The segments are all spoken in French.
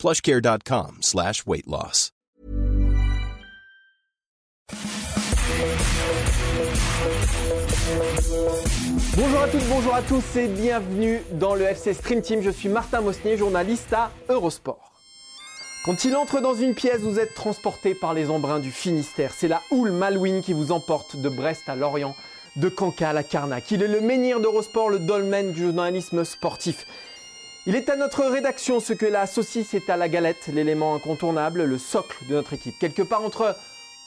plushcare.com slash weight loss. Bonjour à toutes, bonjour à tous et bienvenue dans le FC Stream Team. Je suis Martin Mosnier, journaliste à Eurosport. Quand il entre dans une pièce, vous êtes transporté par les embruns du Finistère. C'est la houle Malouine qui vous emporte de Brest à Lorient, de Cancale à Carnac. Il est le menhir d'Eurosport, le dolmen du journalisme sportif. Il est à notre rédaction ce que la saucisse est à la galette, l'élément incontournable, le socle de notre équipe. Quelque part entre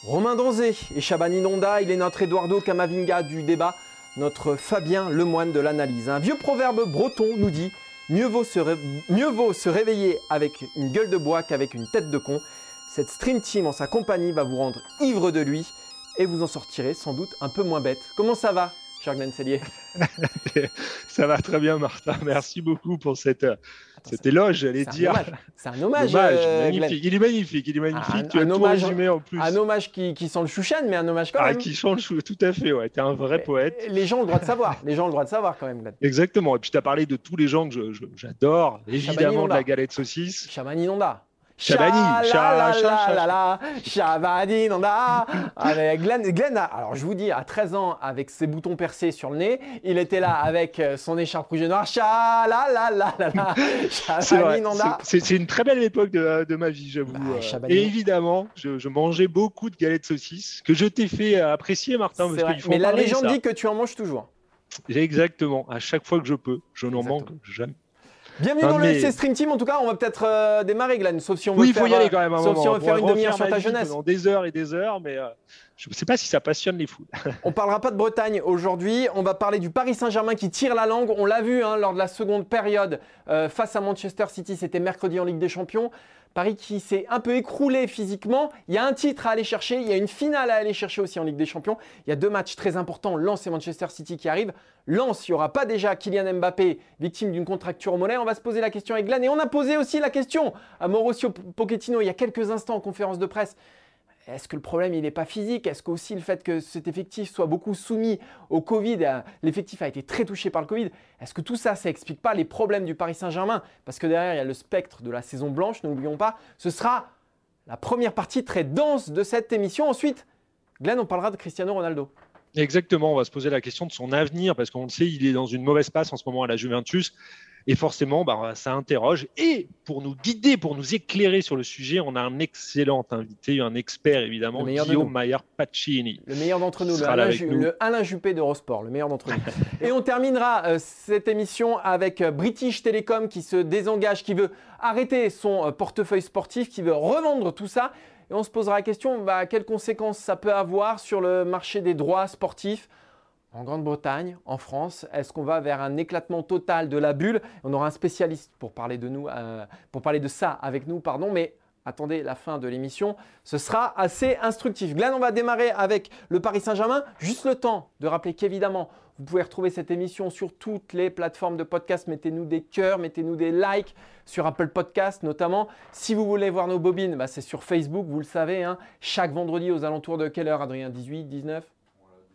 Romain Donzé et Chabani Nonda, il est notre Eduardo Camavinga du débat, notre Fabien Lemoine de l'analyse. Un vieux proverbe breton nous dit mieux vaut, se mieux vaut se réveiller avec une gueule de bois qu'avec une tête de con. Cette Stream Team en sa compagnie va vous rendre ivre de lui et vous en sortirez sans doute un peu moins bête. Comment ça va, cher Glenn Cellier Ça va très bien, Martin. Merci beaucoup pour cette, cet éloge, j'allais dire. C'est un hommage. euh, magnifique. Il est magnifique, il est magnifique. Un, tu as un tout hommage, résumé en plus. un hommage qui, qui sent le chouchen, mais un hommage quand Ah, même. qui change tout à fait, ouais. Tu es un vrai poète. Les gens ont le droit de savoir. Les gens ont le droit de savoir quand même, Glenn. Exactement. Et puis tu as parlé de tous les gens que j'adore, évidemment de la galette saucisse. Chabani Nonda. Chabani, Chabani mais Glenn, Glenn a- alors je vous dis, à 13 ans, avec ses boutons percés sur le nez, il était là avec euh, son écharpe rouge et noire. Cha la la la la la. C'est Chabani Nonda. c'est- une très belle époque de, de ma vie, j'avoue. Bah, Euh. Et évidemment, je, je mangeais beaucoup de galettes saucisses que je t'ai fait apprécier, Martin. C'est Parce vrai. qu'il faut Mais la parler, légende ça. dit que tu en manges toujours. Exactement. À chaque fois que je peux, je n'en manque jamais. Bienvenue dans le mais- FC Stream Team. En tout cas, on va peut-être euh, démarrer, Glenn. Sauf si on veut Oui, faire, faut y aller euh, quand même. un Sauf moment. si on veut faire une demi-heure sur ta jeunesse. Pendant des heures et des heures, mais euh, je ne sais pas si ça passionne les foules. On parlera pas de Bretagne aujourd'hui, on va parler du Paris Saint-Germain qui tire la langue. On l'a vu hein, lors de la seconde période euh, face à Manchester City, c'était mercredi en Ligue des Champions. Paris qui s'est un peu écroulé physiquement. Il y a un titre à aller chercher, il y a une finale à aller chercher aussi en Ligue des Champions. Il y a deux matchs très importants, Lens et Manchester City qui arrivent. Lens, il n'y aura pas déjà Kylian Mbappé, victime d'une contracture au mollet. On va se poser la question avec Glenn et on a posé aussi la question à Mauricio Pochettino il y a quelques instants en conférence de presse. Est-ce que le problème, il n'est pas physique? Est-ce qu'aussi le fait que cet effectif soit beaucoup soumis au Covid, euh, l'effectif a été très touché par le Covid, est-ce que tout ça, ça n'explique pas les problèmes du Paris Saint-Germain? Parce que derrière, il y a le spectre de la saison blanche, n'oublions pas. Ce sera la première partie très dense de cette émission. Ensuite, Glenn, on parlera de Cristiano Ronaldo. Exactement, on va se poser la question de son avenir parce qu'on le sait, il est dans une mauvaise passe en ce moment à la Juventus. Et forcément, bah, ça interroge. Et pour nous guider, pour nous éclairer sur le sujet, on a un excellent invité, un expert évidemment, Guillaume. Maillard Pacini. Le meilleur d'entre nous, le Alain, nous. le Alain Juppé d'Eurosport, le meilleur d'entre nous. Et on terminera euh, cette émission avec euh, British Telecom qui se désengage, qui veut arrêter son euh, portefeuille sportif, qui veut revendre tout ça. Et on se posera la question, bah, quelles conséquences ça peut avoir sur le marché des droits sportifs en Grande-Bretagne, en France Est-ce qu'on va vers un éclatement total de la bulle? On aura un spécialiste pour parler de nous, euh, pour parler de ça avec nous, pardon. Mais attendez la fin de l'émission, ce sera assez instructif. Glenn, on va démarrer avec le Paris Saint-Germain. Juste le temps de rappeler qu'évidemment, vous pouvez retrouver cette émission sur toutes les plateformes de podcast. Mettez-nous des cœurs, mettez-nous des likes sur Apple Podcast notamment. Si vous voulez voir nos bobines, bah, c'est sur Facebook, vous le savez. hein. Chaque vendredi aux alentours de quelle heure, Adrien? 18, 19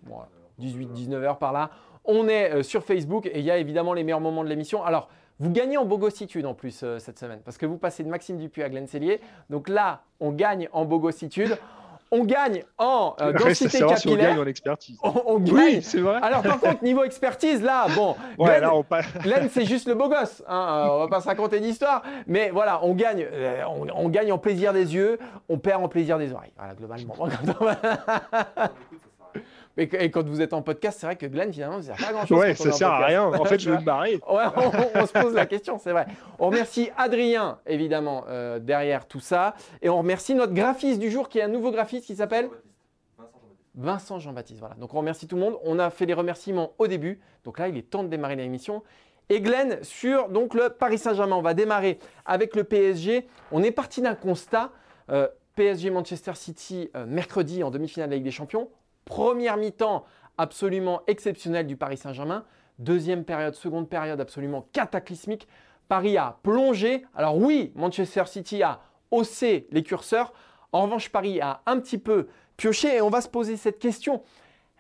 Voilà. 18, 19 heures par là. On est euh, sur Facebook et il y a évidemment les meilleurs moments de l'émission. Alors, vous gagnez en bogossitude en plus euh, cette semaine parce que vous passez de Maxime Dupuis à Glenn Cellier. Donc là, on gagne en bogossitude. On gagne en euh, densité si on capillaire. gagne en expertise. on, on gagne. Oui, c'est vrai. Alors par contre, niveau expertise, là, bon, Ouais, Glenn, là, on passe. Glenn, c'est juste le beau gosse. Hein, euh, on va pas se raconter d'histoire. Mais voilà, on gagne, euh, on, on gagne en plaisir des yeux, on perd en plaisir des oreilles. Voilà, globalement. Et, quand vous êtes en podcast, c'est vrai que Glenn, finalement, ça sert pas à grand chose. Ouais, ça sert à rien. En fait, je veux me barrer. Ouais, on, on se pose la question, c'est vrai. On remercie Adrien, évidemment, euh, derrière tout ça. Et on remercie notre graphiste du jour, qui est un nouveau graphiste qui s'appelle Vincent Jean-Baptiste. Voilà. Donc on remercie tout le monde. On a fait les remerciements au début. Donc là, il est temps de démarrer l'émission. Et Glenn, sur donc, le Paris Saint-Germain, on va démarrer avec le PSG. On est parti d'un constat. euh, PSG Manchester City mercredi en demi-finale de la Ligue des Champions. Première mi-temps absolument exceptionnelle du Paris Saint-Germain. Deuxième période, seconde période absolument cataclysmique. Paris a plongé. Alors oui, Manchester City a haussé les curseurs. En revanche, Paris a un petit peu pioché et on va se poser cette question.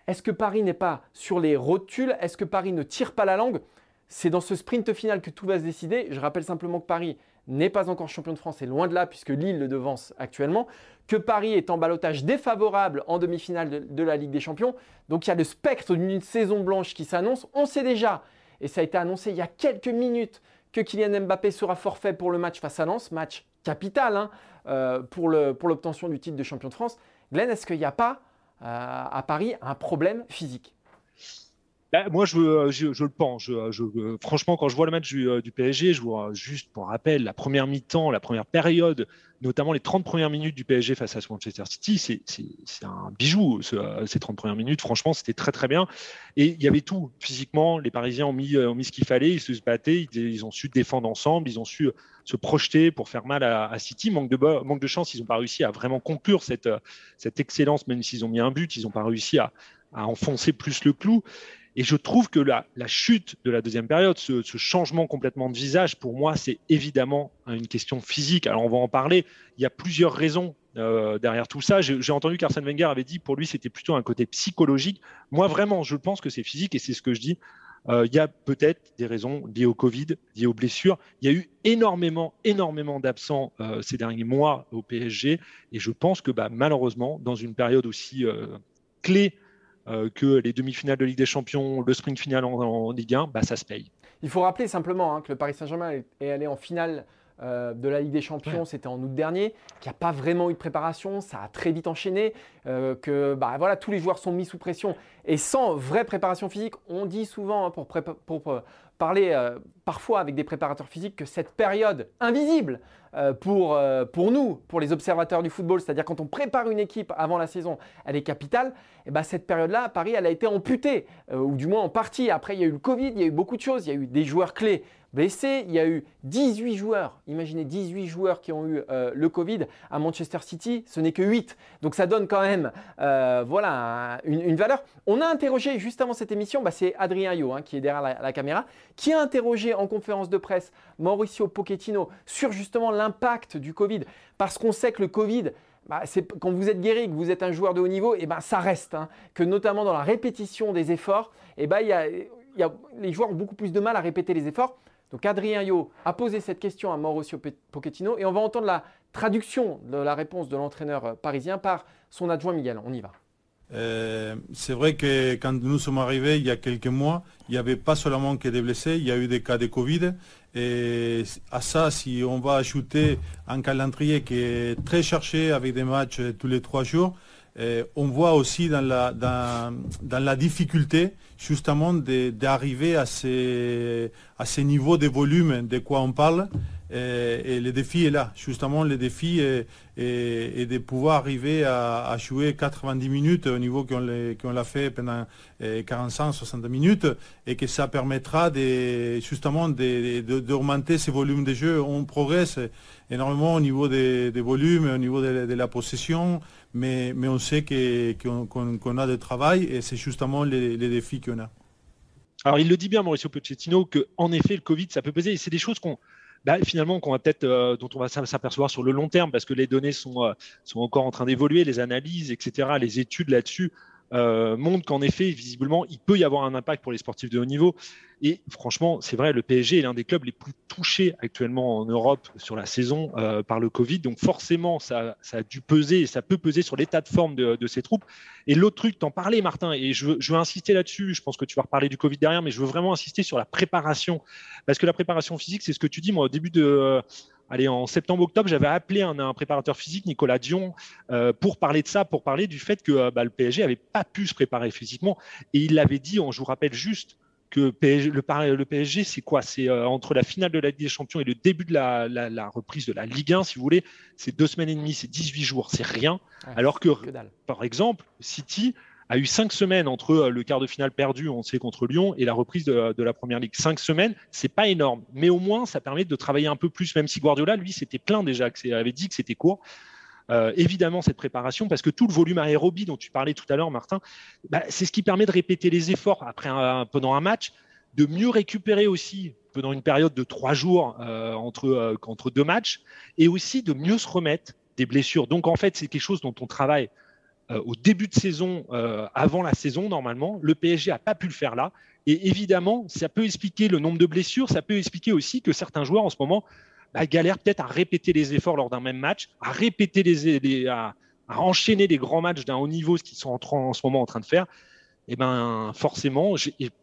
Est-ce que Paris n'est pas sur les rotules? Est-ce que Paris ne tire pas la langue? C'est dans ce sprint final que tout va se décider. Je rappelle simplement que Paris n'est pas encore champion de France et loin de là puisque Lille le devance actuellement, que Paris est en balotage défavorable en demi-finale de, la Ligue des Champions. Donc il y a le spectre d'une saison blanche qui s'annonce. On sait déjà, et ça a été annoncé il y a quelques minutes, que Kylian Mbappé sera forfait pour le match face à Lens, match capital hein, euh, pour l'obtention du titre de champion de France. Glenn, est-ce qu'il n'y a pas euh, à Paris un problème physique? Moi, je, je, le pense. Je, franchement, quand je vois le match du, du, PSG, je vois juste pour rappel la première mi-temps, la première période, notamment les 30 premières minutes du PSG face à Manchester City. C'est un bijou, ces 30 premières minutes. Franchement, c'était très très bien. Et il y avait tout. Physiquement, les Parisiens ont mis, ce qu'il fallait. Ils se battaient. Ils, ont su défendre ensemble. Ils ont su se projeter pour faire mal à, City. Manque de, chance, ils n'ont pas réussi à vraiment conclure cette, excellence, même s'ils ont mis un but. Ils n'ont pas réussi à enfoncer plus le clou. Et je trouve que la, chute de la deuxième période, ce, changement complètement de visage, pour moi, c'est évidemment une question physique. Alors on va en parler. Il y a plusieurs raisons euh, derrière tout ça. J'ai entendu qu'Arsène Wenger avait dit pour lui c'était plutôt un côté psychologique. Moi vraiment, je pense que c'est physique et c'est ce que je dis. Euh, il y a peut-être des raisons liées au Covid, liées aux blessures. Il y a eu énormément, énormément d'absents euh, ces derniers mois au PSG et je pense que bah, malheureusement, dans une période aussi clé que les demi-finales de Ligue des Champions, le sprint final en, Ligue 1, bah, ça se paye. Il faut rappeler simplement hein, que le Paris Saint-Germain est allé en finale euh, de la Ligue des Champions, c'était en août dernier, qu'il n'y a pas vraiment eu de préparation, ça a très vite enchaîné, euh, que bah, voilà, tous les joueurs sont mis sous pression et sans vraie préparation physique. On dit souvent, hein, pour, pour, parler euh, parfois avec des préparateurs physiques, que cette période invisible pour, pour nous, pour les observateurs du football, c'est-à-dire quand on prépare une équipe avant la saison, elle est capitale. Et bah, cette période-là, Paris, elle a été amputée, ou du moins en partie. Après, il y a eu le Covid, il y a eu beaucoup de choses, il y a eu des joueurs clés blessés. Il y a eu 18 joueurs, imaginez 18 joueurs qui ont eu euh, le Covid à Manchester City, ce n'est que 8. Donc ça donne quand même euh, voilà, une, valeur. A interrogé juste avant cette émission, bah, c'est Adrien Yo hein, qui est derrière la, caméra, qui a interrogé en conférence de presse Mauricio Pochettino sur justement l'impact du Covid. Parce qu'on sait que le Covid, bah, quand vous êtes guéri, que vous êtes un joueur de haut niveau, et ben ça reste. Hein. que notamment dans la répétition des efforts, et ben, y a, les joueurs ont beaucoup plus de mal à répéter les efforts. Donc Adrien Yo a posé cette question à Mauricio Pochettino et on va entendre la traduction de la réponse de l'entraîneur euh, parisien par son adjoint Miguel. On y va. Euh, c'est vrai que quand nous sommes arrivés il y a quelques mois, il n'y avait pas seulement que des blessés, il y a eu des cas de Covid. Et à ça, si on va ajouter un calendrier qui est très cherché avec des matchs tous les trois jours, euh, on voit aussi dans la, dans, dans la difficulté justement d'arriver à ces, à ces niveaux de volume de quoi on parle. Et, et, le défi est là. Justement, le défi est, de pouvoir arriver à, jouer 90 minutes au niveau qu'on l'a fait pendant 45-60 euh, minutes et que ça permettra de, justement d'augmenter ces volumes de jeu. On progresse énormément au niveau des, volumes, au niveau de, la possession, mais, on sait qu'on a du travail et c'est justement les, défis qu'on a. Alors, il le dit bien, Mauricio Pochettino, que en effet, le Covid, ça peut peser. C'est des choses qu'on, bah, finalement, qu'on euh, dont on va s'apercevoir sur le long terme, parce que les données sont, euh, sont encore en train d'évoluer, les analyses, etc., les études là-dessus euh, montrent qu'en effet, visiblement, il peut y avoir un impact pour les sportifs de haut niveau. Et franchement, c'est vrai, le PSG est l'un des clubs les plus touchés actuellement en Europe sur la saison euh, par le Covid. Donc forcément, ça, a dû peser, ça peut peser sur l'état de forme de, de ces troupes. Et l'autre truc, t'en parlais, Martin, et je veux, je veux insister là-dessus. Je pense que tu vas reparler du Covid derrière, mais je veux vraiment insister sur la préparation, parce que la préparation physique, c'est ce que tu dis. Moi, au début de allez, en septembre-octobre, j'avais appelé un, un, préparateur physique, Nicolas Dion, euh, pour parler de ça, pour parler du fait que euh, bah, le PSG avait pas pu se préparer physiquement. Et il l'avait dit, je vous rappelle juste, que le, PSG, c'est quoi? C'est euh, entre la finale de la Ligue des Champions et le début de la, reprise de la Ligue 1, si vous voulez, c'est deux semaines et demie, c'est 18 jours, c'est rien. Alors que, par exemple, City a eu cinq semaines entre euh, le quart de finale perdu, on sait, contre Lyon, et la reprise de, la Première Ligue. Cinq semaines, c'est pas énorme, mais au moins, ça permet de travailler un peu plus, même si Guardiola, lui, c'était plein déjà, avait dit que c'était court. euh, évidemment cette préparation parce que tout le volume aérobie dont tu parlais tout à l'heure, Martin, bah, c'est ce qui permet de répéter les efforts après pendant un match, de mieux récupérer aussi pendant une période de trois jours euh, entre, entre deux matchs et aussi de mieux se remettre des blessures. Donc en fait, c'est quelque chose dont on travaille au début de saison, avant la saison normalement. Le PSG n'a pas pu le faire là. Et évidemment, ça peut expliquer le nombre de blessures, ça peut expliquer aussi que certains joueurs en ce moment bah, galère peut-être à répéter les efforts lors d'un même match, à répéter les, à, enchaîner des grands matchs d'un haut niveau, ce qu'ils sont en, ce moment en train de faire. Eh ben forcément,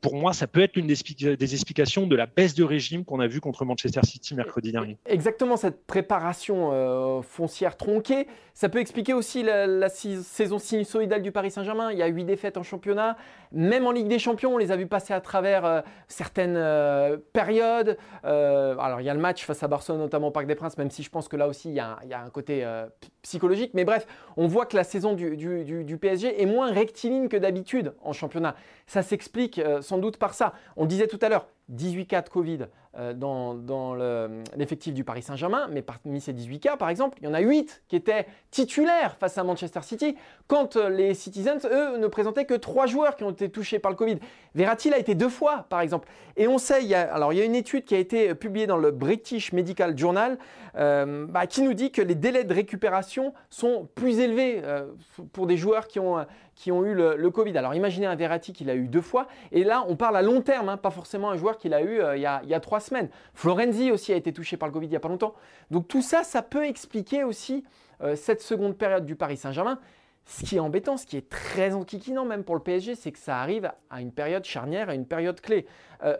pour moi, ça peut être l'une des, explications de la baisse de régime qu'on a vu contre Manchester City mercredi dernier. Exactement, cette préparation euh, foncière tronquée, ça peut expliquer aussi la, saison sinusoïdale du Paris Saint-Germain. Il y a huit défaites en championnat, même en Ligue des Champions, on les a vus passer à travers euh, certaines euh, périodes. alors il y a le match face à Barcelone, notamment au Parc des Princes, même si je pense que là aussi il y a, un côté psychologique. Mais bref, on voit que la saison du, du PSG est moins rectiligne que d'habitude en championnat. Ça s'explique euh, sans doute par ça. On disait tout à l'heure, 18 cas de Covid euh, dans, l'effectif du Paris Saint-Germain, mais parmi ces 18 cas, par exemple, il y en a 8 qui étaient titulaires face à Manchester City, quand euh, les Citizens, eux, ne présentaient que 3 joueurs qui ont été touchés par le Covid. Verratti l'a été deux fois, par exemple. Et on sait, il y a, alors il y a une étude qui a été publiée dans le British Medical Journal bah, qui nous dit que les délais de récupération sont plus élevés pour des joueurs qui ont qui ont eu le, Covid. Alors imaginez un Verratti qui l'a eu deux fois, et là on parle à long terme, hein, pas forcément un joueur qui l'a eu euh, il, y a, trois semaines. Florenzi aussi a été touché par le Covid il n'y a pas longtemps. Donc tout ça, ça peut expliquer aussi euh, cette seconde période du Paris Saint-Germain. Ce qui est embêtant, ce qui est très enquiquinant même pour le PSG, c'est que ça arrive à une période charnière, à une période clé. Euh,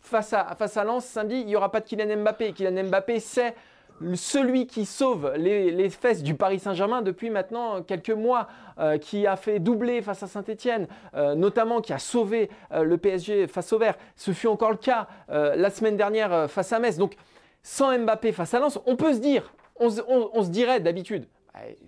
face, à, face à Lens, samedi, il n'y aura pas de Kylian Mbappé. Kylian Mbappé, c'est celui qui sauve les, fesses du Paris Saint-Germain depuis maintenant quelques mois, euh, qui a fait doubler face à Saint-Etienne, euh, notamment qui a sauvé euh, le PSG face au vert. Ce fut encore le cas la semaine dernière face à Metz. Donc sans Mbappé face à Lens, on peut se dire, on, se dirait d'habitude,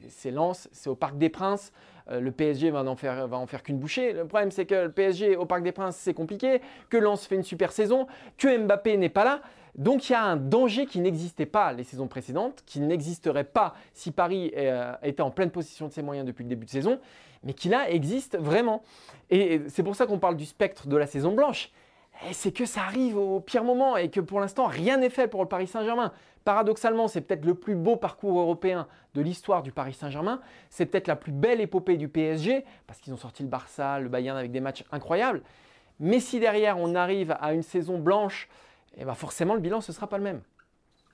c'est Lens, c'est au Parc des Princes. le PSG va en faire, va en faire qu'une bouchée. Le problème, c'est que le PSG au Parc des Princes, c'est compliqué, que Lens fait une super saison, que Mbappé n'est pas là. Donc il y a un danger qui n'existait pas les saisons précédentes, qui n'existerait pas si Paris euh, était en pleine possession de ses moyens depuis le début de saison, mais qui là existe vraiment. Et c'est pour ça qu'on parle du spectre de la saison blanche. C'est que ça arrive au pire moment et que pour l'instant rien n'est fait pour le Paris Saint-Germain. Paradoxalement, c'est peut-être le plus beau parcours européen de l'histoire du Paris Saint-Germain. C'est peut-être la plus belle épopée du PSG, parce qu'ils ont sorti le Barça, le Bayern avec des matchs incroyables. Mais si derrière on arrive à une saison blanche et bah forcément le bilan ce sera pas le même.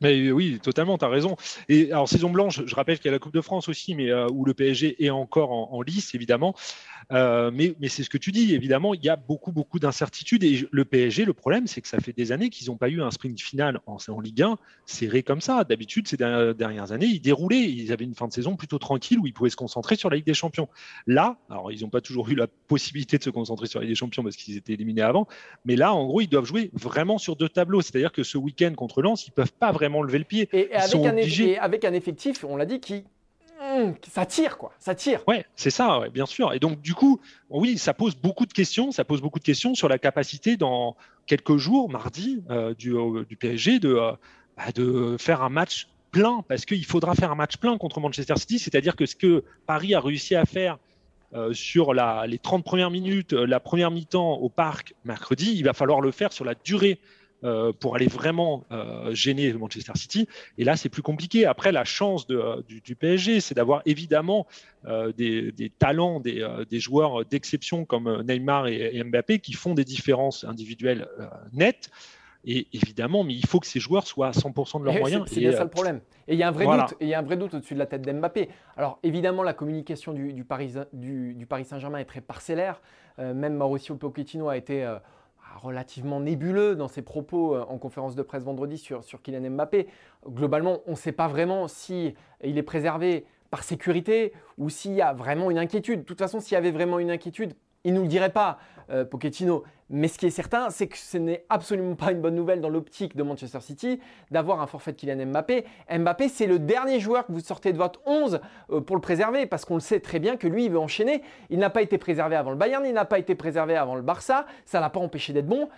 Mais oui, totalement, tu as raison. Et alors, saison blanche, je rappelle qu'il y a la Coupe de France aussi, mais euh, où le PSG est encore en lice, évidemment. Euh, mais, c'est ce que tu dis, évidemment, il y a beaucoup, beaucoup d'incertitudes. Et le PSG, le problème, c'est que ça fait des années qu'ils n'ont pas eu un sprint final en, Ligue 1 serré comme ça. D'habitude, ces dernières années, ils déroulaient. Ils avaient une fin de saison plutôt tranquille où ils pouvaient se concentrer sur la Ligue des Champions. Là, alors, ils n'ont pas toujours eu la possibilité de se concentrer sur la Ligue des Champions parce qu'ils étaient éliminés avant. Mais là, en gros, ils doivent jouer vraiment sur deux tableaux. C'est-à-dire que ce week-end contre Lens, ils ne peuvent pas vraiment lever le pied. Et, avec, un, et avec un effectif, on l'a dit, qui Mmh, ça tire, quoi. Ça tire. Ouais, c'est ça, bien sûr. Et donc, du coup, oui, ça pose beaucoup de questions. Ça pose beaucoup de questions sur la capacité dans quelques jours, mardi, euh, du, du, PSG, de, euh, bah, de faire un match plein, parce qu'il faudra faire un match plein contre Manchester City. C'est-à-dire que ce que Paris a réussi à faire euh, sur la, les 30 premières minutes, la première mi-temps au parc mercredi, il va falloir le faire sur la durée euh, pour aller vraiment euh, gêner Manchester City. Et là, c'est plus compliqué. Après, la chance de, du, PSG, c'est d'avoir évidemment euh, des, des, talents, des, des joueurs d'exception comme Neymar et, Mbappé qui font des différences individuelles nettes. Et évidemment, mais il faut que ces joueurs soient à 100% de leurs moyens. C'est bien ça le problème. Et il y a un vrai doute. Et il y a un vrai doute au-dessus de la tête d'Mbappé. Alors évidemment, la communication du, du Paris, du, du Paris Saint-Germain est très parcellaire. même Mauricio Pochettino a été relativement nébuleux dans ses propos euh, en conférence de presse vendredi sur, sur Kylian Mbappé. Globalement, on ne sait pas vraiment si il est préservé par sécurité ou s'il y a vraiment une inquiétude. De toute façon, s'il y avait vraiment une inquiétude, il ne nous le dirait pas, euh. Mais ce qui est certain, c'est que ce n'est absolument pas une bonne nouvelle dans l'optique de Manchester City d'avoir un forfait de Kylian Mbappé. Mbappé, c'est le dernier joueur que vous sortez de votre 11 euh, pour le préserver, parce qu'on le sait très bien que lui, il veut enchaîner. Il n'a pas été préservé avant le Bayern, il n'a pas été préservé avant le Barça, ça l'a pas empêché d'être bon.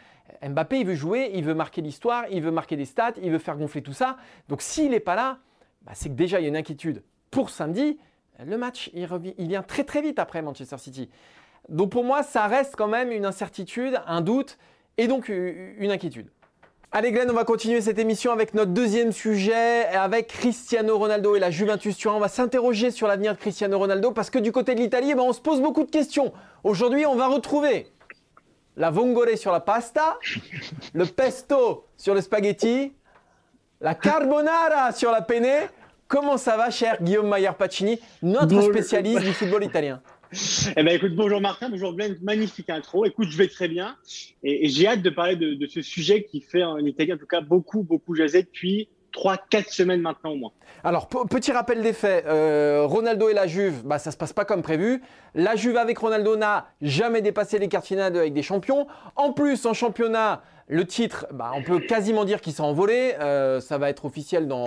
Mbappé, il veut jouer, il veut marquer l'histoire, il veut marquer des stats, il veut faire gonfler tout ça. Donc s'il n'est pas là, bah, c'est que déjà, il y a une inquiétude pour samedi, le match, il, il vient très très vite après Manchester City. Donc pour moi, ça reste quand même une incertitude, un doute et donc une inquiétude. Allez Glenn, on va continuer cette émission avec notre deuxième sujet, avec Cristiano Ronaldo et la Juventus Turin. On va s'interroger sur l'avenir de Cristiano Ronaldo parce que du côté de l'Italie, eh ben, on se pose beaucoup de questions. Aujourd'hui, on va retrouver la vongole sur la pasta, le pesto sur le spaghetti, la carbonara sur la penne. Comment ça va, cher Guillaume Maillard-Pacini, notre spécialiste du football italien? Eh ben, écoute, bonjour Martin, bonjour Glenn, magnifique intro. Écoute, je vais très bien et, j'ai hâte de parler de, ce sujet qui fait en Italie en tout cas beaucoup, beaucoup jaser depuis 3-4 semaines maintenant au moins. Alors, petit rappel des faits, euh, Ronaldo et la Juve, bah, ça se passe pas comme prévu. La Juve avec Ronaldo n'a jamais dépassé les quarts finales avec des champions. En plus, en championnat, le titre, bah, on peut quasiment dire qu'il s'est envolé. Euh, ça va être officiel dans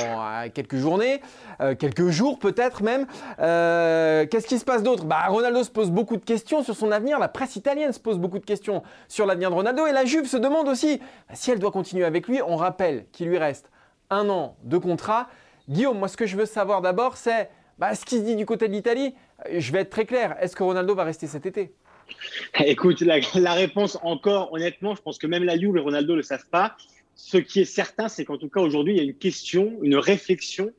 quelques journées, euh, quelques jours peut-être même. Euh, qu'est-ce qui se passe d'autre? Bah, Ronaldo se pose beaucoup de questions sur son avenir. La presse italienne se pose beaucoup de questions sur l'avenir de Ronaldo. Et la Juve se demande aussi bah, si elle doit continuer avec lui. On rappelle qu'il lui reste un an de contrat. Guillaume, moi ce que je veux savoir d'abord, c'est ce qui se dit du côté de l'Italie. Je vais être très clair. Est-ce que Ronaldo va rester cet été? Écoute, la, réponse encore, honnêtement, je pense que même la Juve et Ronaldo ne le savent pas. Ce qui est certain, c'est qu'en tout cas aujourd'hui, il y a une question, une réflexion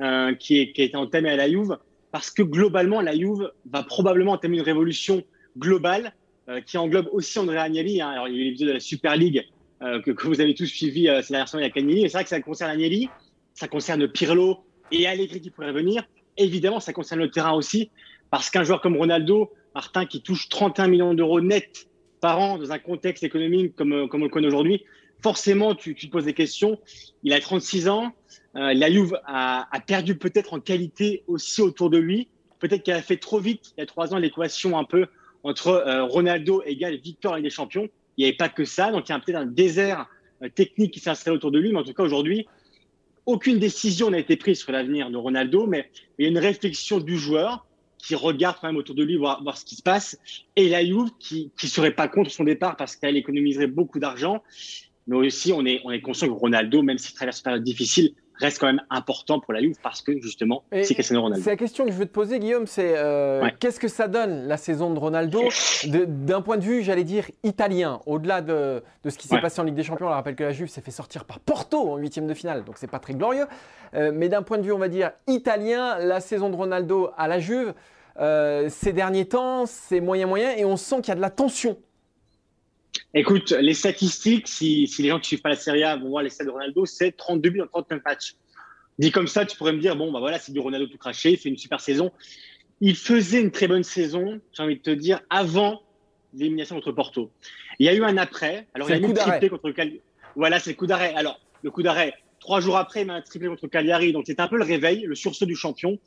euh, qui, est, qui a été entamée à la Juve, parce que globalement, la Juve va probablement entamer une révolution globale euh, qui englobe aussi André Agnelli. Hein. Alors, il y a eu l'épisode de la Super League euh, que, vous avez tous suivi ces dernières semaines avec Agnelli. C'est vrai que ça concerne Agnelli, ça concerne Pirlo et Allegri qui pourraient venir. Évidemment, ça concerne le terrain aussi, parce qu'un joueur comme Ronaldo, Martin, qui touche 31 millions d'euros net par an dans un contexte économique comme, euh, comme on le connaît aujourd'hui, forcément, tu, te poses des questions. Il a 36 ans. Euh, la Juve a, perdu peut-être en qualité aussi autour de lui. Peut-être qu'elle a fait trop vite il y a trois ans l'équation un peu entre euh, Ronaldo égale Victor et des champions. Il n'y avait pas que ça. Donc, il y a peut-être un désert technique qui s'est installé autour de lui. Mais en tout cas, aujourd'hui, aucune décision n'a été prise sur l'avenir de Ronaldo, mais il y a une réflexion du joueur qui regarde quand même autour de lui voir, voir ce qui se passe, et la Juve qui ne serait pas contre son départ parce qu'elle économiserait beaucoup d'argent. Mais aussi, on est, on est conscient que Ronaldo, même s'il traverse une période difficile, reste quand même important pour la Juve parce que justement, c'est Cristiano Ronaldo. C'est la question que je veux te poser, Guillaume, c'est euh, qu'est-ce que ça donne la saison de Ronaldo d'un point de vue, j'allais dire, italien, au-delà de, de, ce qui s'est passé en Ligue des Champions. On rappelle que la Juve s'est fait sortir par Porto en huitième de finale, donc c'est pas très glorieux. Euh, mais d'un point de vue, on va dire, italien, la saison de Ronaldo à la Juve, euh, ces derniers temps, c'est moyen moyen et on sent qu'il y a de la tension. Écoute, les statistiques, si, les gens qui ne suivent pas la Serie A vont voir les stats de Ronaldo, c'est 32 buts en 39 matchs. Dit comme ça, tu pourrais me dire, bon, bah voilà, c'est du Ronaldo tout craché, il fait une super saison. Il faisait une très bonne saison, j'ai envie de te dire, avant l'élimination contre Porto. Il y a eu un après. Alors, il a mis triplé contre Cagliari. Voilà, c'est le coup d'arrêt. Alors, le coup d'arrêt, trois jours après, il m'a triplé contre Cagliari. Donc, c'est un peu le réveil, le sursaut du champion.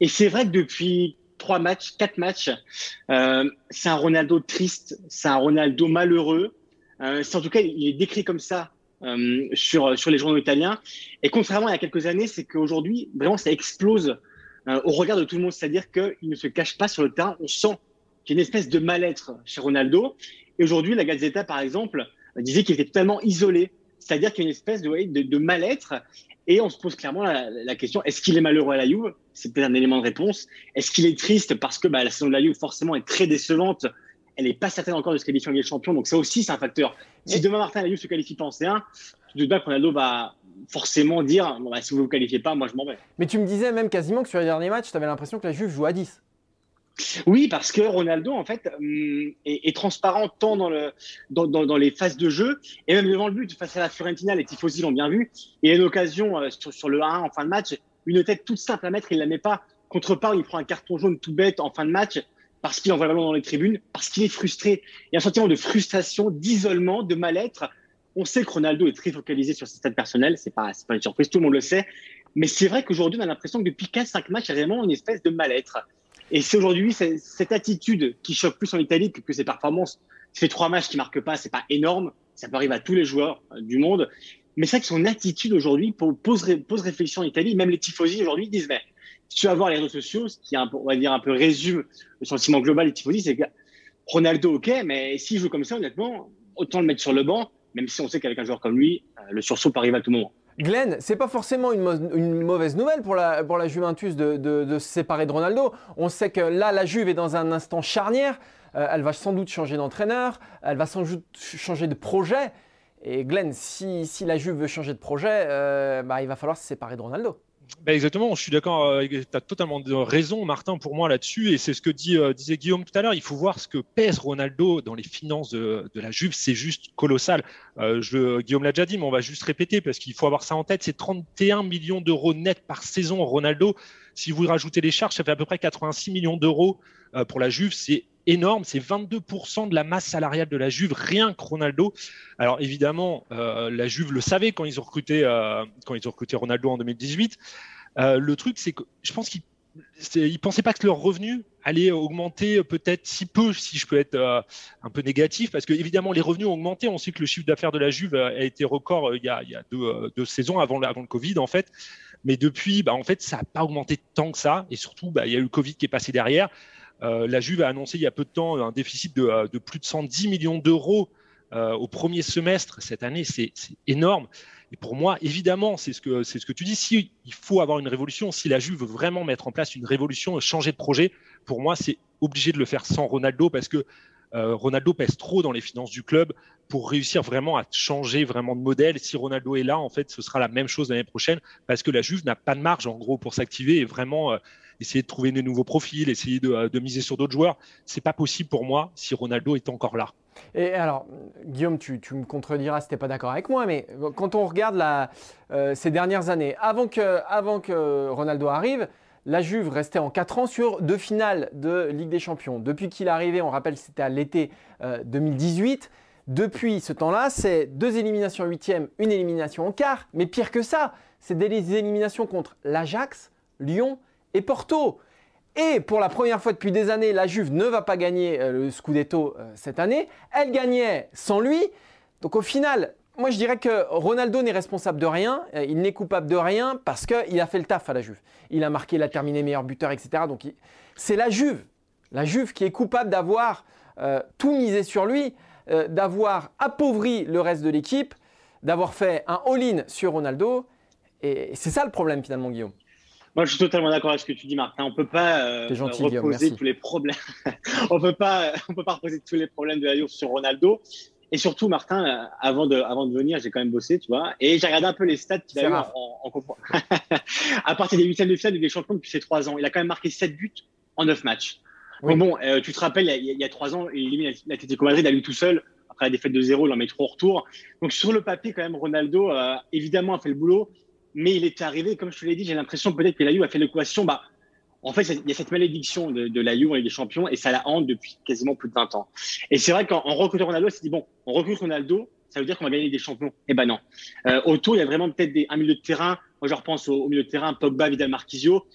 Et c'est vrai que depuis trois matchs, quatre matchs. Euh, c'est un Ronaldo triste, c'est un Ronaldo malheureux. Euh, en tout cas, il est décrit comme ça euh, sur, sur les journaux italiens. Et contrairement à il y a quelques années, c'est qu'aujourd'hui, vraiment, ça explose euh, au regard de tout le monde. C'est-à-dire qu'il ne se cache pas sur le terrain. On sent qu'il y a une espèce de mal-être chez Ronaldo. Et aujourd'hui, la Gazzetta, par exemple, disait qu'il était totalement isolé. C'est-à-dire qu'il y a une espèce de, de, de mal-être. Et on se pose clairement la, question est-ce qu'il est malheureux à la Juve? C'est peut-être un élément de réponse. Est-ce qu'il est triste parce que bah, la saison de la Juve forcément est très décevante? Elle n'est pas certaine encore de se qualifier en Ligue des Champions, donc ça aussi c'est un facteur. Si demain Martin la Juve se qualifie pas en C1, je doute pas que Ronaldo va forcément dire bon, bah, si vous ne vous qualifiez pas, moi je m'en vais. Mais tu me disais même quasiment que sur les derniers matchs, tu avais l'impression que la Juve joue à 10. Oui, parce que Ronaldo, en fait, hum, est, transparent tant dans, le, dans, dans, les phases de jeu et même devant le but face à la Fiorentina. Les Tifosi l'ont bien vu. Il y a une occasion euh, sur, le 1 en fin de match, une tête toute simple à mettre, il la met pas. Contre part, il prend un carton jaune tout bête en fin de match parce qu'il envoie le ballon dans les tribunes, parce qu'il est frustré. Il y a un sentiment de frustration, d'isolement, de mal-être. On sait que Ronaldo est très focalisé sur ses stats personnels, c'est pas, pas une surprise, tout le monde le sait. Mais c'est vrai qu'aujourd'hui, on a l'impression que depuis 4-5 matchs, il y a vraiment une espèce de mal-être. Et c'est aujourd'hui cette attitude qui choque plus en Italie que, que ses performances. C'est trois matchs qui marquent pas, c'est pas énorme. Ça peut arriver à tous les joueurs euh, du monde. Mais c'est vrai que son attitude aujourd'hui pose, réflexion en Italie. Même les tifosi aujourd'hui disent, mais tu vas voir les réseaux sociaux, ce qui, on va dire, un peu résume le sentiment global des tifosi, c'est que Ronaldo, ok, mais s'il joue comme ça, honnêtement, autant le mettre sur le banc, même si on sait qu'avec un joueur comme lui, euh, le sursaut peut arriver à tout moment. Glenn, c'est pas forcément une, mauvaise nouvelle pour la, pour la Juventus de, se séparer de Ronaldo. On sait que là, la Juve est dans un instant charnière. Euh, elle va sans doute changer d'entraîneur, elle va sans doute changer de projet. Et Glenn, si, la Juve veut changer de projet, euh, bah, il va falloir se séparer de Ronaldo. Bah, exactement, je suis d'accord, euh, tu as totalement raison Martin pour moi là-dessus et c'est ce que dit, euh, disait Guillaume tout à l'heure, il faut voir ce que pèse Ronaldo dans les finances de, la Juve, c'est juste colossal. Euh, Guillaume l'a déjà dit mais on va juste répéter parce qu'il faut avoir ça en tête, c'est 31 millions d'euros net par saison Ronaldo, si vous rajoutez les charges ça fait à peu près 86 millions d'euros pour la Juve, c'est énorme. C'est 22% de la masse salariale de la Juve, rien que Ronaldo. Alors évidemment, euh, la Juve le savait quand ils ont recruté, euh, quand ils ont recruté Ronaldo en 2018. Euh, le truc, c'est que je pense qu'ils ne pensaient pas que leur revenu allait augmenter peut-être si peu, si je peux être un peu négatif, parce que évidemment les revenus ont augmenté. On sait que le chiffre d'affaires de la Juve a été record il y a, deux, saisons avant, le Covid en fait. Mais depuis, bah, en fait, ça n'a pas augmenté tant que ça. Et surtout, bah, il y a eu le Covid qui est passé derrière. Euh, la Juve a annoncé il y a peu de temps un déficit de, euh, plus de 110 millions d'euros euh, au premier semestre cette année. C'est énorme. Et pour moi, évidemment, c'est ce que ce que tu dis. Si il faut avoir une révolution, si la Juve veut vraiment mettre en place une révolution, changer de projet, pour moi, c'est obligé de le faire sans Ronaldo parce que Ronaldo pèse trop dans les finances du club pour réussir vraiment à changer vraiment de modèle. Si Ronaldo est là, en fait, ce sera la même chose l'année prochaine parce que la Juve n'a pas de marge en gros pour s'activer et vraiment essayer de trouver de nouveaux profils, essayer de, miser sur d'autres joueurs. C'est pas possible pour moi si Ronaldo est encore là. Et alors, Guillaume, tu, me contrediras si tu n'es pas d'accord avec moi, mais quand on regarde euh, ces dernières années, avant que, que Ronaldo arrive, la Juve restait en 4 ans sur deux finales de Ligue des Champions. Depuis qu'il est arrivé, on rappelle c'était à l'été 2018. Euh, Depuis ce temps-là, c'est deux éliminations en huitième, une élimination en quart. Mais pire que ça, c'est des éliminations contre l'Ajax, Lyon et Porto. Et pour la première fois depuis des années, la Juve ne va pas gagner euh, le Scudetto euh, cette année. Elle gagnait sans lui. Donc au final, moi je dirais que Ronaldo n'est responsable de rien. Euh, il n'est coupable de rien parce qu'il a fait le taf à la Juve. Il a marqué, il a terminé meilleur buteur, etc. Donc c'est la Juve. La Juve qui est coupable d'avoir tout misé sur lui, d'avoir appauvri le reste de l'équipe, d'avoir fait un all-in sur Ronaldo. Et c'est ça le problème finalement, Guillaume. Moi, je suis totalement d'accord avec ce que tu dis, Martin. On peut pas euh, reposer tous les problèmes. on peut pas, on peut pas reposer tous les problèmes de la Juve sur Ronaldo. Et surtout, Martin, euh, avant de, avant de venir, j'ai quand même bossé, tu vois. Et j'ai regardé un peu les stats qu'il a eu en, en, à partir des huitièmes de finale des champions depuis ces trois ans. Il a quand même marqué 7 buts en 9 matchs. bon, euh, tu te rappelles, il y a, trois ans, il élimine l'Atlético Madrid à lui tout seul. Après la défaite de 0, il en met trois au retour. Donc sur le papier, quand même, Ronaldo, évidemment, a fait le boulot mais il est arrivé, comme je te l'ai dit, j'ai l'impression peut-être que la Juve a fait l'équation. Bah, en fait, il y a cette malédiction de, de la Juve et des champions et ça la hante depuis quasiment plus de 20 ans. Et c'est vrai qu'en recrutant Ronaldo, c'est dit bon, on recrute Ronaldo, ça veut dire qu'on va gagner des champions. Eh ben non. Euh, autour, il y a vraiment peut-être un milieu de terrain. Moi, je repense au, milieu de terrain, Pogba, Vidal, Marquisio.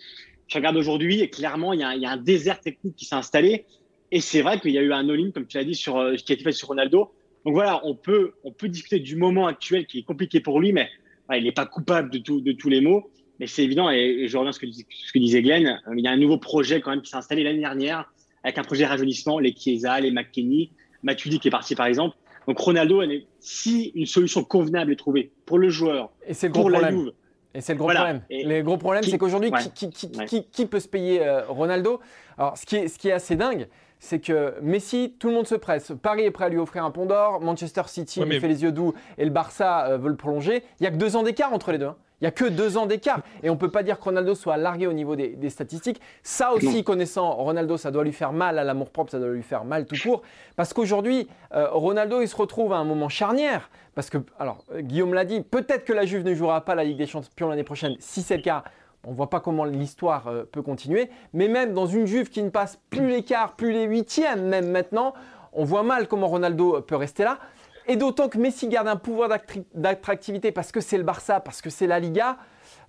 Je regarde aujourd'hui et clairement, il y, a, il y a un désert technique qui s'est installé. Et c'est vrai qu'il y a eu un all-in, comme tu l'as dit, sur, euh, qui a été fait sur Ronaldo. Donc voilà, on peut, on peut discuter du moment actuel qui est compliqué pour lui, mais il n'est pas coupable de, tout, de tous les maux, mais c'est évident, et, je reviens à ce que, ce que disait Glenn, euh, il y a un nouveau projet quand même qui s'est installé l'année dernière, avec un projet de rajeunissement, les Chiesa, les McKinney, Matuidi qui est parti par exemple. Donc Ronaldo, si une solution convenable est trouvée pour le joueur, et c'est le gros problème. Et c'est le gros problème. le gros problème, c'est qu'aujourd'hui, qui, qui, qui, peut se payer euh, Ronaldo? Alors, ce qui, est, ce qui est assez dingue, c'est que Messi, tout le monde se presse. Paris est prêt à lui offrir un pont d'or. Manchester City lui fait les yeux doux et le Barça euh, veut le prolonger. Il n'y a que deux ans d'écart entre les deux. Hein. Il n'y a que deux ans d'écart. Et on ne peut pas dire que Ronaldo soit largué au niveau des, statistiques. Ça aussi, connaissant Ronaldo, ça doit lui faire mal à l'amour-propre, ça doit lui faire mal tout court. Parce qu'aujourd'hui, euh, Ronaldo, il se retrouve à un moment charnière. Parce que, alors, Guillaume l'a dit, peut-être que la Juve ne jouera pas la Ligue des Champions l'année prochaine. Si c'est le cas, on ne voit pas comment l'histoire euh, peut continuer. Mais même dans une Juve qui ne passe plus les quarts, plus les huitièmes, même maintenant, on voit mal comment Ronaldo peut rester là. Et d'autant que Messi garde un pouvoir d'attractivité parce que c'est le Barça, parce que c'est la Liga.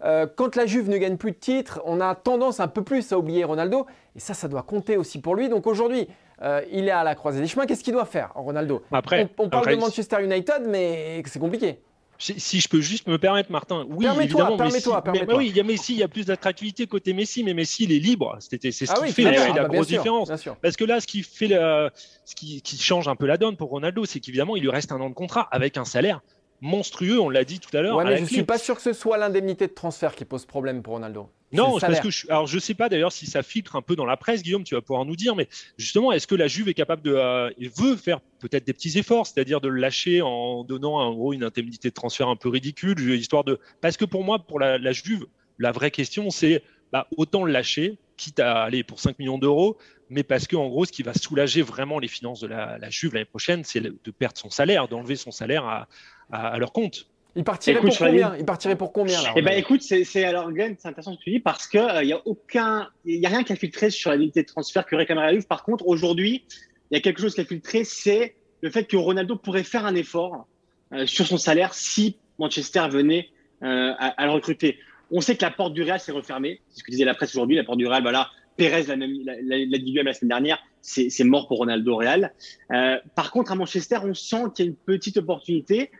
Euh, quand la Juve ne gagne plus de titres, on a tendance un peu plus à oublier Ronaldo. Et ça, ça doit compter aussi pour lui. Donc aujourd'hui, euh, il est à la croisée des chemins. Qu'est-ce qu'il doit faire, Ronaldo? Après, on, parle de Manchester United, mais c'est compliqué. Si, je peux juste me permettre, Martin, oui, évidemment, Messi, mais, oui, il y a Messi, il y a plus d'attractivité côté Messi, mais Messi, il est libre. C'est ce ah qui fait, la bah, grosse différence. Parce que là, ce qui fait, ce qui, change un peu la donne pour Ronaldo, c'est qu'évidemment, il lui reste un an de contrat avec un salaire monstrueux, on l'a dit tout à l'heure. Ouais, mais je ne suis pas sûr que ce soit l'indemnité de transfert qui pose problème pour Ronaldo. Non, parce que je, alors je sais pas d'ailleurs si ça filtre un peu dans la presse, Guillaume, tu vas pouvoir nous dire, mais justement, est-ce que la Juve est capable de euh, veut faire peut-être des petits efforts, c'est-à-dire de le lâcher en donnant en gros une indemnité de transfert un peu ridicule, histoire de parce que pour moi, pour la, Juve, la vraie question c'est bah, autant le lâcher, quitte à aller pour 5 millions d'euros, mais parce que en gros, ce qui va soulager vraiment les finances de la, Juve l'année prochaine, c'est de perdre son salaire, d'enlever son salaire à, à leur compte. Il partirait pour combien? Il partirait pour combien là? Eh ben écoute, c'est alors Glenn, c'est intéressant ce que tu dis parce que il euh, y a aucun, il y a rien qui a filtré sur la l'unité de transfert que réclamerait la Par contre, aujourd'hui, il y a quelque chose qui a filtré, c'est le fait que Ronaldo pourrait faire un effort euh, sur son salaire si Manchester venait euh, à, le recruter. On sait que la porte du Real s'est refermée. C'est ce que disait la presse aujourd'hui. La porte du Real, voilà, Pérez l'a dit la semaine dernière. C'est mort pour Ronaldo Real. par contre, à Manchester, on sent qu'il y a une petite opportunité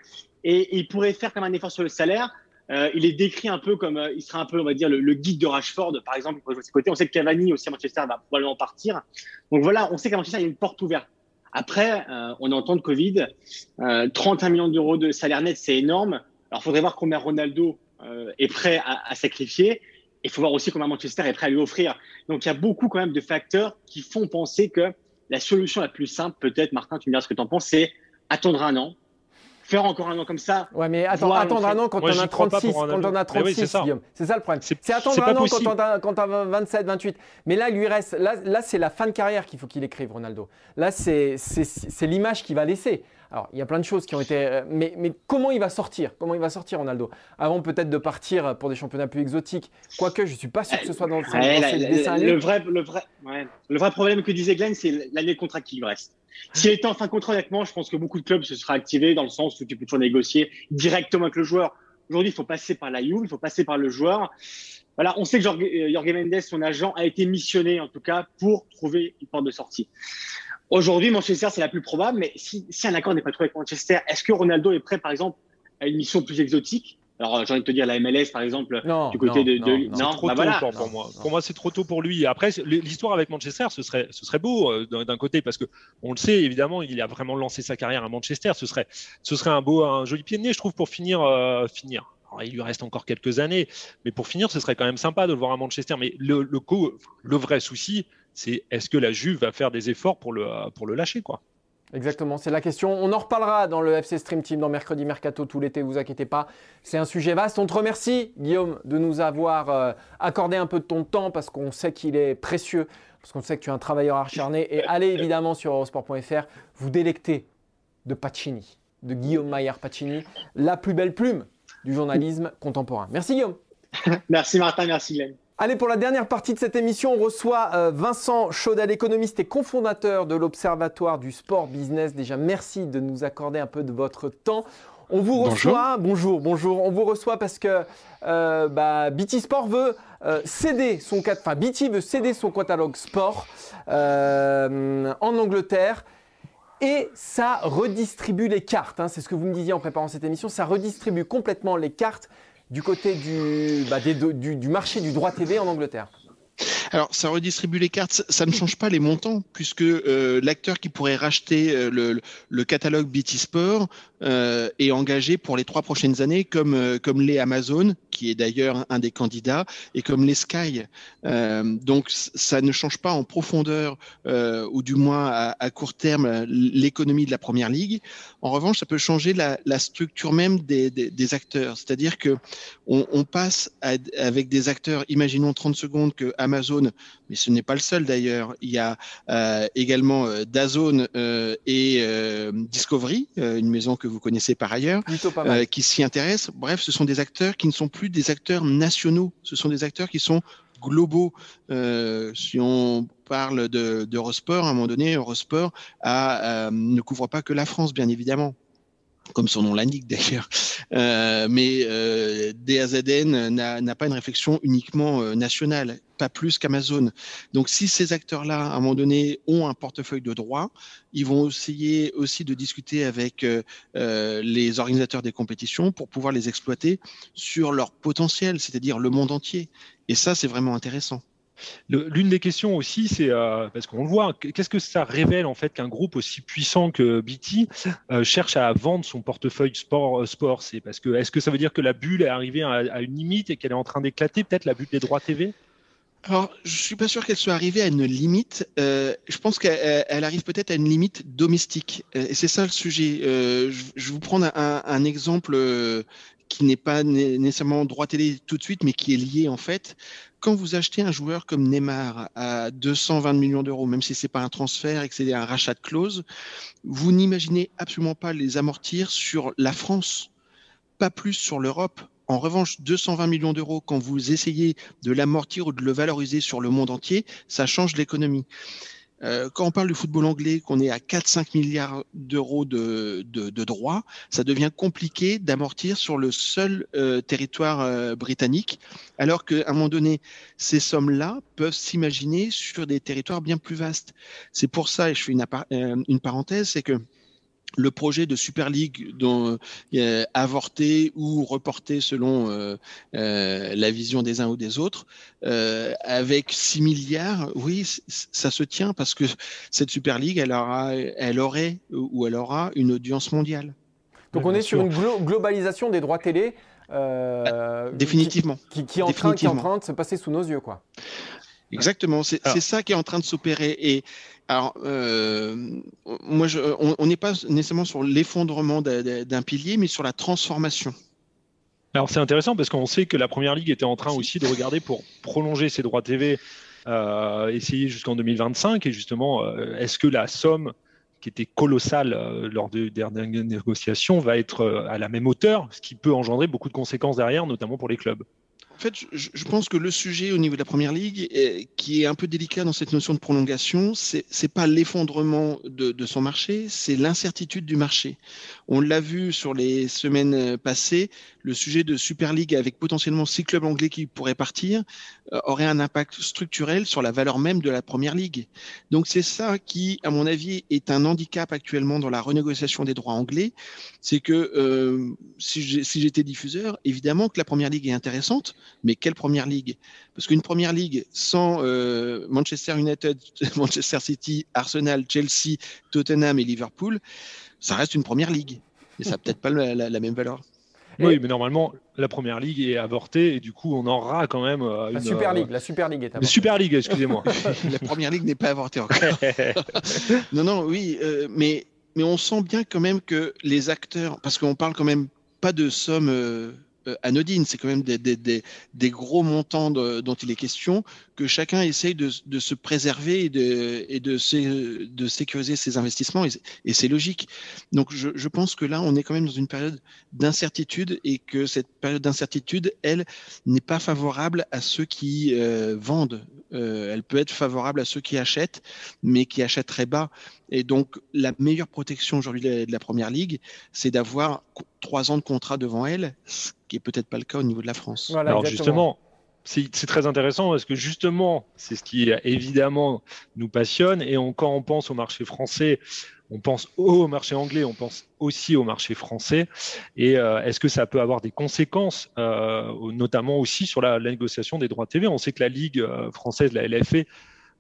et, il pourrait faire comme un effort sur le salaire. Euh, il est décrit un peu comme, euh, il sera un peu, on va dire, le, guide de Rashford, par exemple, pour jouer ses côtés. On sait que Cavani aussi à Manchester va probablement partir. Donc voilà, on sait qu'à Manchester, il y a une porte ouverte. Après, euh, on entend de Covid, 31 millions d'euros de salaire net, c'est énorme. Alors, il faudrait voir combien Ronaldo est prêt à sacrifier. Il faut voir aussi combien Manchester est prêt à lui offrir. Donc, il y a beaucoup quand même de facteurs qui font penser que la solution la plus simple, peut-être, Martin, tu me diras ce que tu en penses, c'est attendre un an, faire encore un an comme ça. Ouais, mais attends, attendre un an quand on a 36, quand on a 36, c'est ça. le problème. C'est attendre un an quand on a 27, 28. Mais là, lui reste, là, là c'est la fin de carrière qu'il faut qu'il écrive, Ronaldo. Là, c'est l'image qu'il va laisser. Alors, il y a plein de choses qui ont été. Euh, mais, mais comment il va sortir? Comment il va sortir, Ronaldo? Avant peut-être de partir pour des championnats plus exotiques. Quoique, je ne suis pas sûr que ce soit dans, le, le, vrai, le, vrai, le vrai problème que disait Glenn, c'est l'année de contrat qui lui reste. S'il était en fin de contrat, honnêtement, je pense que beaucoup de clubs se seraient activés dans le sens où tu peux toujours négocier directement avec le joueur. Aujourd'hui, il faut passer par la You, il faut passer par le joueur. Voilà, on sait que euh, Jorge Mendes, son agent, a été missionné en tout cas pour trouver une porte de sortie. Aujourd'hui, Manchester, c'est la plus probable, mais si, si un accord n'est pas trouvé avec Manchester, est-ce que Ronaldo est prêt, par exemple, à une mission plus exotique? Alors, j'ai envie de te dire, la MLS, par exemple, du côté de, non, c'est trop bah tôt pour, moi. Pour moi, c'est trop tôt pour lui. Après, l'histoire avec Manchester, ce serait, ce serait beau euh, d'un côté parce que on le sait évidemment, il a vraiment lancé sa carrière à Manchester. Ce serait, ce serait un beau, un joli pied de nez, je trouve, pour finir, euh, finir. il lui reste encore quelques années, mais pour finir, ce serait quand même sympa de le voir à Manchester. Mais le, le, le vrai souci, c'est est-ce que la Juve va faire des efforts pour le, pour le lâcher, quoi? Exactement, c'est la question. On en reparlera dans le FC Stream Team, dans Mercredi Mercato tout l'été, vous inquiétez pas. C'est un sujet vaste. On te remercie, Guillaume, de nous avoir euh, accordé un peu de ton temps parce qu'on sait qu'il est précieux, parce qu'on sait que tu es un travailleur acharné. Et allez évidemment sur eurosport.fr vous délecter de Pacini, de Guillaume Maillard Pacini, la plus belle plume du journalisme contemporain. Merci Guillaume. merci Martin, merci Glenn. Allez, pour la dernière partie de cette émission, on reçoit euh, Vincent Chaudel, économiste et cofondateur de l'Observatoire du Sport Business. Déjà, merci de nous accorder un peu de votre temps. On vous reçoit, bonjour, bonjour, on vous reçoit parce que euh, bah, BT Sport veut euh, céder son enfin BT veut céder son catalogue sport en Angleterre et ça redistribue les cartes. Hein. c'est ce que vous me disiez en préparant cette émission, ça redistribue complètement les cartes du côté du, bah, du, marché du droit TV en Angleterre. Alors, ça redistribue les cartes, ça ne change pas les montants, puisque euh, l'acteur qui pourrait racheter euh, le, catalogue BT Sport euh, est engagé pour les trois prochaines années, comme, comme les Amazon, qui est d'ailleurs un des candidats, et comme les Sky. Euh, donc ça ne change pas en profondeur, ou du moins à, court terme, l'économie de la Première Ligue. En revanche, ça peut changer la, structure même des, acteurs. C'est-à-dire que on passe avec des acteurs, imaginons 30 secondes que Amazon, mais ce n'est pas le seul d'ailleurs, il y a également Dazone et Discovery, une maison que vous connaissez par ailleurs, euh, qui s'y intéressent. Bref, ce sont des acteurs qui ne sont plus des acteurs nationaux, ce sont des acteurs qui sont globaux. Euh, si on parle d'Eurosport, à un moment donné, Eurosport a, euh, ne couvre pas que la France, bien évidemment comme son nom l'indique d'ailleurs. Euh, mais euh, DAZN n'a pas une réflexion uniquement euh, nationale, pas plus qu'Amazon. Donc si ces acteurs-là, à un moment donné, ont un portefeuille de droit, ils vont essayer aussi de discuter avec euh, les organisateurs des compétitions pour pouvoir les exploiter sur leur potentiel, c'est-à-dire le monde entier. Et ça, c'est vraiment intéressant. L'une des questions aussi, c'est euh, parce qu'on le voit, qu'est-ce que ça révèle en fait qu'un groupe aussi puissant que BT euh, cherche à vendre son portefeuille sport, sport? C'est parce que est-ce que ça veut dire que la bulle est arrivée à, une limite et qu'elle est en train d'éclater, peut-être la bulle des droits TV alors, je suis pas sûr qu'elle soit arrivée à une limite. je pense qu'elle arrive peut-être à une limite domestique. Et c'est ça le sujet. je, vais vous prendre un, un exemple qui n'est pas nécessairement droit télé tout de suite, mais qui est lié en fait. Quand vous achetez un joueur comme Neymar à 220 millions d'euros, même si c'est pas un transfert et que c'est un rachat de clause, vous n'imaginez absolument pas les amortir sur la France, pas plus sur l'Europe. En revanche, 220 millions d'euros, quand vous essayez de l'amortir ou de le valoriser sur le monde entier, ça change l'économie. Euh, quand on parle du football anglais, qu'on est à 4-5 milliards d'euros de, de, droits, ça devient compliqué d'amortir sur le seul euh, territoire euh, britannique, alors qu'à un moment donné, ces sommes-là peuvent s'imaginer sur des territoires bien plus vastes. C'est pour ça, et je fais une, une parenthèse, c'est que le projet de Super League dont, euh, avorté ou reporté selon euh, euh, la vision des uns ou des autres, avec 6 milliards, oui, ça se tient parce que cette Super League, elle, aura, elle aurait ou elle aura une audience mondiale. Donc on est sur une globalisation des droits télé. Bah, définitivement. Qui, qui, est en Train, qui, est en train, de se passer sous nos yeux. quoi. Exactement, c'est ça qui est en train de s'opérer. Et alors, euh, moi, je, on n'est pas nécessairement sur l'effondrement d'un pilier, mais sur la transformation. Alors, c'est intéressant parce qu'on sait que la Première Ligue était en train aussi de regarder pour prolonger ses droits TV, euh, essayer jusqu'en 2025. Et justement, euh, est-ce que la somme qui était colossale lors des dernières négociations va être à la même hauteur, ce qui peut engendrer beaucoup de conséquences derrière, notamment pour les clubs? En fait, je, pense que le sujet au niveau de la première ligue, qui est un peu délicat dans cette notion de prolongation, c'est n'est pas l'effondrement de, son marché, c'est l'incertitude du marché. On l'a vu sur les semaines passées, le sujet de Super League avec potentiellement six clubs anglais qui pourraient partir euh, aurait un impact structurel sur la valeur même de la première ligue. Donc c'est ça qui, à mon avis, est un handicap actuellement dans la renégociation des droits anglais. C'est que euh, si j'étais diffuseur, évidemment que la première ligue est intéressante, mais quelle première ligue? Parce qu'une première ligue sans euh, Manchester United, Manchester City, Arsenal, Chelsea, Tottenham et Liverpool, ça reste une première ligue. Et ça n'a peut-être pas la même valeur. Oui, mais normalement, la première ligue est avortée et du coup, on aura quand même. Euh, la Super League, la Super League est avortée. La Super League, excusez-moi. la première ligue n'est pas avortée encore. non, non, oui, euh, mais, mais on sent bien quand même que les acteurs, parce qu'on parle quand même pas de sommes. Euh, anodine. C'est quand même des, gros montants dont il est question que chacun essaye de, se préserver et de, et de, sécuriser ses investissements. Et, c'est logique. Donc je, pense que là, on est quand même dans une période d'incertitude et que cette période d'incertitude, elle, n'est pas favorable à ceux qui euh, vendent. Euh, elle peut être favorable à ceux qui achètent, mais qui achètent très bas. Et donc, la meilleure protection aujourd'hui de la Première Ligue, c'est d'avoir trois ans de contrat devant elle, ce qui est peut-être pas le cas au niveau de la France. Alors justement, c'est très intéressant parce que justement, c'est ce qui évidemment nous passionne. Et quand on pense au marché français, on pense au marché anglais, on pense aussi au marché français. Et euh, est-ce que ça peut avoir des conséquences, euh, notamment aussi sur la, négociation des droits TV? On sait que la Ligue euh, française, la LFA,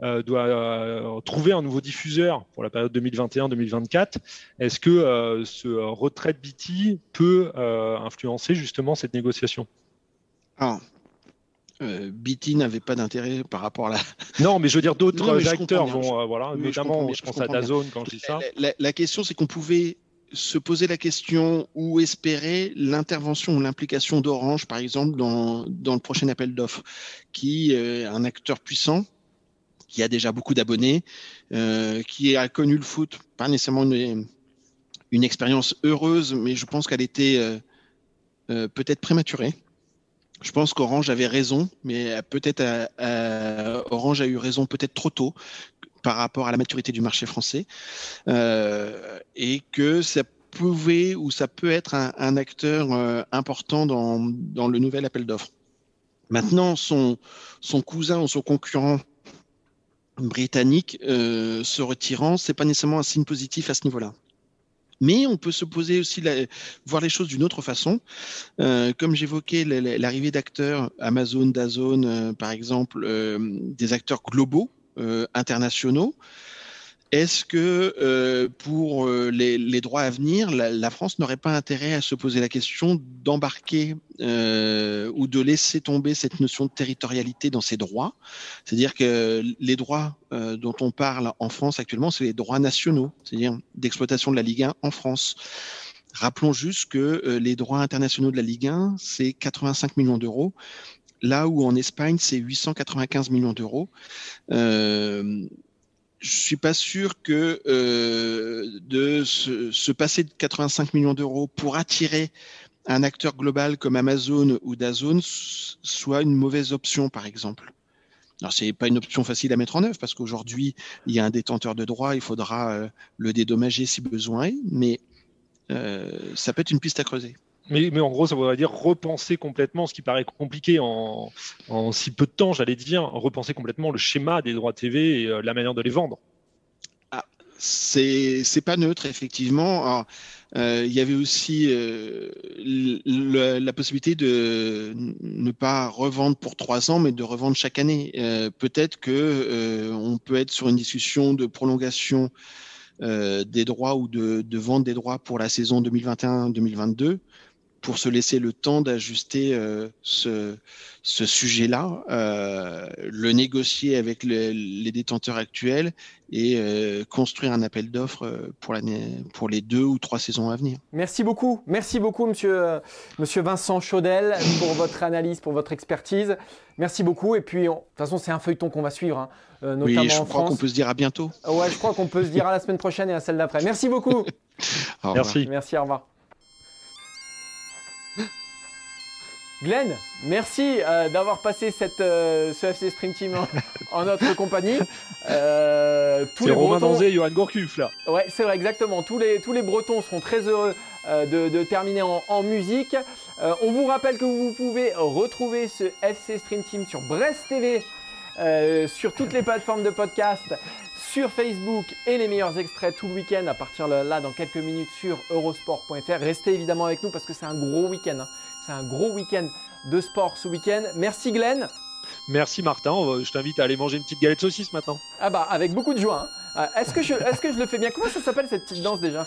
euh, doit trouver un nouveau diffuseur pour la période 2021-2024. Est-ce que ce retrait de BT peut influencer justement cette négociation? Alors, BT n'avait pas d'intérêt par rapport à la. Non, mais je veux dire, d'autres acteurs vont, voilà, notamment, je, pense à Dazone quand je dis ça. La, question, c'est qu'on pouvait se poser la question ou espérer l'intervention ou l'implication d'Orange, par exemple, dans, dans le prochain appel d'offres, qui est un acteur puissant, qui a déjà beaucoup d'abonnés, euh, qui a connu le foot, pas nécessairement une, une expérience heureuse, mais je pense qu'elle était euh, euh, peut-être prématurée. Je pense qu'Orange avait raison, mais peut-être Orange a eu raison peut-être trop tôt par rapport à la maturité du marché français, et que ça pouvait ou ça peut être un, acteur important dans, dans le nouvel appel d'offres. Maintenant, son, son cousin ou son concurrent britannique euh, se retirant, c'est pas nécessairement un signe positif à ce niveau-là. Mais on peut se poser aussi, voir les choses d'une autre façon. Euh, comme j'évoquais l'arrivée d'acteurs Amazon, Dazone, euh, par exemple, euh, des acteurs globaux, internationaux. Est-ce que euh, pour euh, les, droits à venir, la, France n'aurait pas intérêt à se poser la question d'embarquer euh, ou de laisser tomber cette notion de territorialité dans ses droits? C'est-à-dire que les droits dont on parle en France actuellement, c'est les droits nationaux, c'est-à-dire d'exploitation de la Ligue 1 en France. Rappelons juste que les droits internationaux de la Ligue 1, c'est 85 millions d'euros là où en Espagne, c'est 895 millions d'euros. Euh, je suis pas sûr que euh, de se, passer de 85 millions d'euros pour attirer un acteur global comme Amazon ou Dazone soit une mauvaise option, par exemple. Alors c'est pas une option facile à mettre en œuvre parce qu'aujourd'hui il y a un détenteur de droit, il faudra euh, le dédommager si besoin est, mais euh, ça peut être une piste à creuser. Mais, en gros, ça voudrait dire repenser complètement, ce qui paraît compliqué en, si peu de temps, j'allais dire, repenser complètement le schéma des droits TV et euh, la manière de les vendre. Ah, c'est pas neutre, effectivement. Euh, il y avait aussi euh, la possibilité de ne pas revendre pour trois ans, mais de revendre chaque année. Peut-être que on peut être sur une discussion de prolongation des droits ou de, de vente des droits pour la saison 2021-2022 pour se laisser le temps d'ajuster euh, ce, ce sujet-là, euh, le négocier avec les détenteurs actuels et euh, construire un appel d'offres pour, pour les deux ou trois saisons à venir. Merci beaucoup. Merci beaucoup, monsieur, monsieur Vincent Chaudel, pour votre analyse, pour votre expertise. Merci beaucoup. Et puis, de toute façon, c'est un feuilleton qu'on va suivre, hein, notamment oui, je crois qu'on peut se dire à bientôt. Ouais, je crois qu'on peut se dire à la semaine prochaine et à celle d'après. Merci beaucoup. Merci. Merci, au revoir. Glenn, merci euh, d'avoir passé cette, euh, ce FC Stream Team en, notre compagnie. Euh, c'est Romain Danzé et Johan Gourcuff là. Ouais, c'est vrai, exactement. Tous les, tous les Bretons seront très heureux de, de, terminer en, en musique. on vous rappelle que vous pouvez retrouver ce FC Stream Team sur Brest TV, sur toutes les plateformes de podcast, sur Facebook et les meilleurs extraits tout le week-end à partir de là dans quelques minutes sur eurosport.fr. Restez évidemment avec nous parce que c'est un gros week-end. Hein. C'est un gros week-end de sport ce week-end. Merci Glenn. Merci Martin, je t'invite à aller manger une petite galette saucisse maintenant. Ah bah avec beaucoup de joie. Hein. Euh, est-ce que, je, est que je le fais bien? Comment ça s'appelle cette petite danse déjà?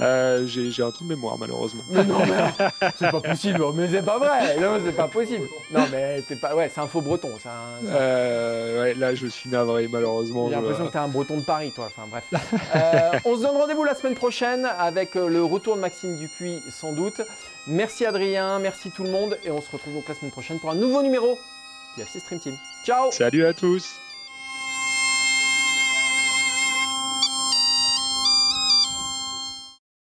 Euh, j'ai un trou de mémoire malheureusement. Mais non, mais c'est pas possible. Mais c'est pas vrai. Non, c'est pas possible. Non, mais t'es pas. Ouais, c'est un faux breton. Un, euh, ouais, là, je suis navré malheureusement. J'ai l'impression que t'es un breton de Paris, toi. Enfin, bref. euh, on se donne rendez-vous la semaine prochaine avec euh, le retour de Maxime Dupuis, sans doute. Merci Adrien, merci tout le monde, et on se retrouve donc la semaine prochaine pour un nouveau numéro du FC Stream Team. Ciao. Salut à tous.